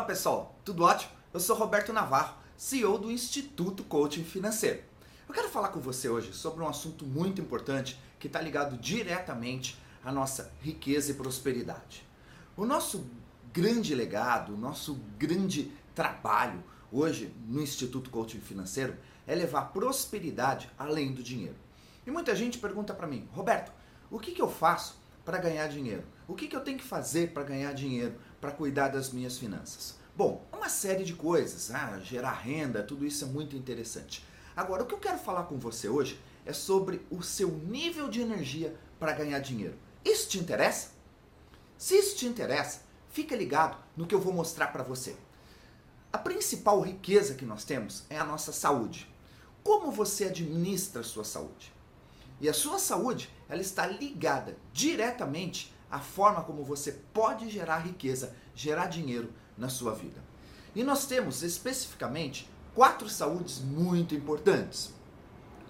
Olá pessoal, tudo ótimo? Eu sou Roberto Navarro, CEO do Instituto Coaching Financeiro. Eu quero falar com você hoje sobre um assunto muito importante que está ligado diretamente à nossa riqueza e prosperidade. O nosso grande legado, o nosso grande trabalho hoje no Instituto Coaching Financeiro é levar prosperidade além do dinheiro. E muita gente pergunta para mim, Roberto, o que, que eu faço para ganhar dinheiro? O que, que eu tenho que fazer para ganhar dinheiro, para cuidar das minhas finanças? Bom, uma série de coisas, ah, gerar renda, tudo isso é muito interessante. Agora, o que eu quero falar com você hoje é sobre o seu nível de energia para ganhar dinheiro. Isso te interessa? Se isso te interessa, fica ligado no que eu vou mostrar para você. A principal riqueza que nós temos é a nossa saúde. Como você administra a sua saúde? E a sua saúde, ela está ligada diretamente à forma como você pode gerar riqueza, gerar dinheiro na sua vida. E nós temos especificamente quatro saúdes muito importantes.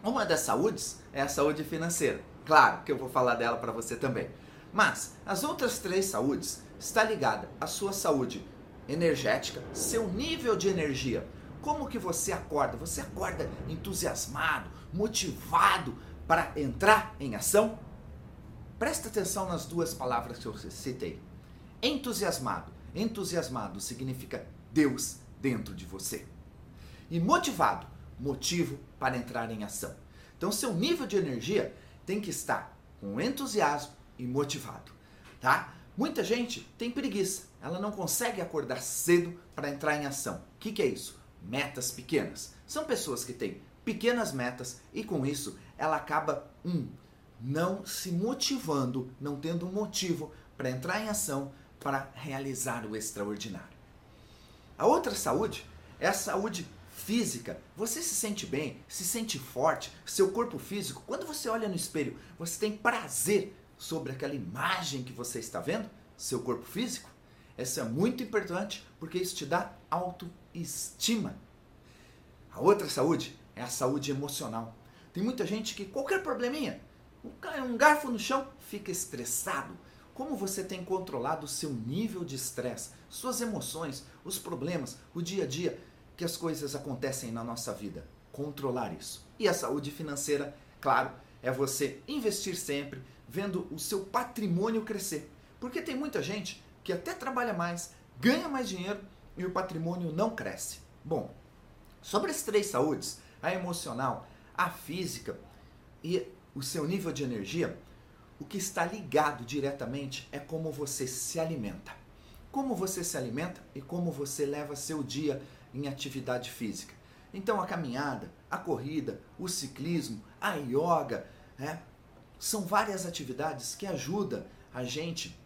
Uma das saúdes é a saúde financeira. Claro que eu vou falar dela para você também. Mas as outras três saúdes está ligada à sua saúde energética, seu nível de energia. Como que você acorda? Você acorda entusiasmado, motivado para entrar em ação? Presta atenção nas duas palavras que eu citei. Entusiasmado. Entusiasmado significa Deus dentro de você. E motivado, motivo para entrar em ação. Então, seu nível de energia tem que estar com entusiasmo e motivado, tá? Muita gente tem preguiça, ela não consegue acordar cedo para entrar em ação. O que, que é isso? Metas pequenas. São pessoas que têm pequenas metas e com isso ela acaba um não se motivando, não tendo motivo para entrar em ação para realizar o extraordinário. A outra saúde é a saúde física. Você se sente bem, se sente forte, seu corpo físico, quando você olha no espelho, você tem prazer sobre aquela imagem que você está vendo, seu corpo físico. Isso é muito importante porque isso te dá autoestima. A outra saúde é a saúde emocional. Tem muita gente que qualquer probleminha, um garfo no chão, fica estressado. Como você tem controlado o seu nível de estresse, suas emoções, os problemas, o dia a dia que as coisas acontecem na nossa vida? Controlar isso. E a saúde financeira, claro, é você investir sempre, vendo o seu patrimônio crescer. Porque tem muita gente que até trabalha mais, ganha mais dinheiro e o patrimônio não cresce. Bom, sobre as três saúdes, a emocional, a física e o seu nível de energia, o que está ligado diretamente é como você se alimenta. Como você se alimenta e como você leva seu dia em atividade física. Então a caminhada, a corrida, o ciclismo, a yoga, né, são várias atividades que ajudam a gente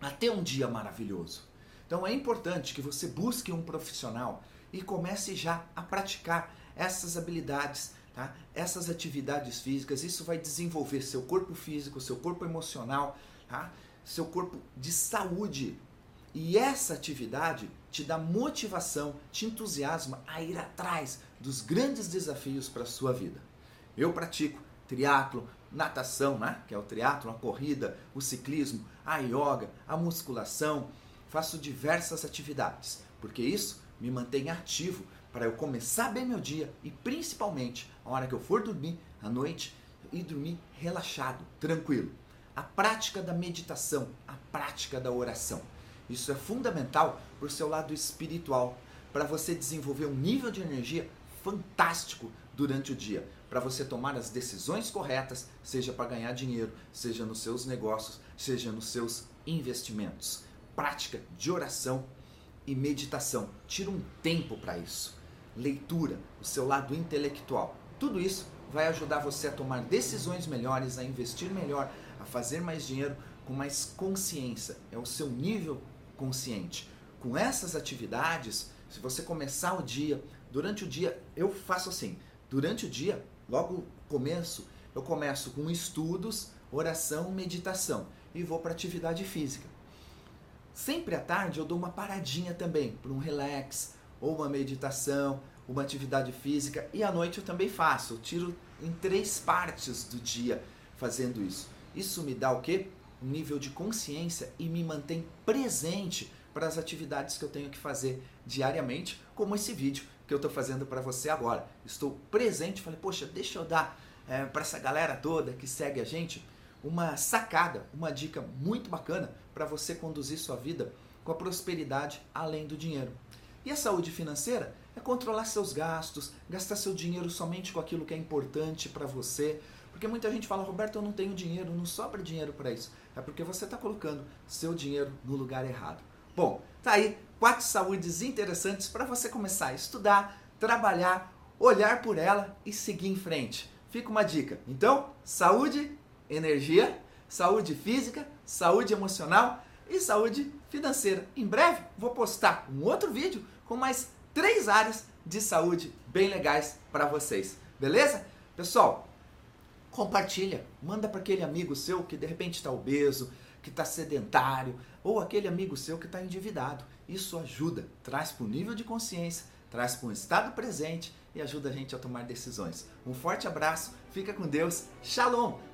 a ter um dia maravilhoso. Então é importante que você busque um profissional e comece já a praticar essas habilidades Tá? Essas atividades físicas, isso vai desenvolver seu corpo físico, seu corpo emocional, tá? seu corpo de saúde. E essa atividade te dá motivação, te entusiasma a ir atrás dos grandes desafios para a sua vida. Eu pratico triatlo, natação, né? que é o triatlo, a corrida, o ciclismo, a yoga, a musculação. Faço diversas atividades, porque isso me mantém ativo para eu começar bem meu dia e principalmente a hora que eu for dormir à noite e dormir relaxado, tranquilo. A prática da meditação, a prática da oração. Isso é fundamental para o seu lado espiritual, para você desenvolver um nível de energia fantástico durante o dia, para você tomar as decisões corretas, seja para ganhar dinheiro, seja nos seus negócios, seja nos seus investimentos. Prática de oração e meditação. Tira um tempo para isso leitura, o seu lado intelectual. Tudo isso vai ajudar você a tomar decisões melhores, a investir melhor, a fazer mais dinheiro com mais consciência. É o seu nível consciente. Com essas atividades, se você começar o dia, durante o dia, eu faço assim: durante o dia, logo começo, eu começo com estudos, oração, meditação e vou para atividade física. Sempre à tarde eu dou uma paradinha também para um relax, ou uma meditação, uma atividade física. E à noite eu também faço, eu tiro em três partes do dia fazendo isso. Isso me dá o quê? Um nível de consciência e me mantém presente para as atividades que eu tenho que fazer diariamente, como esse vídeo que eu estou fazendo para você agora. Estou presente, falei, poxa, deixa eu dar é, para essa galera toda que segue a gente uma sacada, uma dica muito bacana para você conduzir sua vida com a prosperidade além do dinheiro. E a saúde financeira é controlar seus gastos, gastar seu dinheiro somente com aquilo que é importante para você. Porque muita gente fala, Roberto, eu não tenho dinheiro, não sobra dinheiro para isso. É porque você está colocando seu dinheiro no lugar errado. Bom, tá aí quatro saúdes interessantes para você começar a estudar, trabalhar, olhar por ela e seguir em frente. Fica uma dica. Então, saúde, energia, saúde física, saúde emocional e saúde financeira. Em breve vou postar um outro vídeo com mais três áreas de saúde bem legais para vocês. Beleza? Pessoal, compartilha, manda para aquele amigo seu que de repente está obeso, que está sedentário, ou aquele amigo seu que está endividado. Isso ajuda, traz para o nível de consciência, traz para um estado presente e ajuda a gente a tomar decisões. Um forte abraço, fica com Deus, shalom!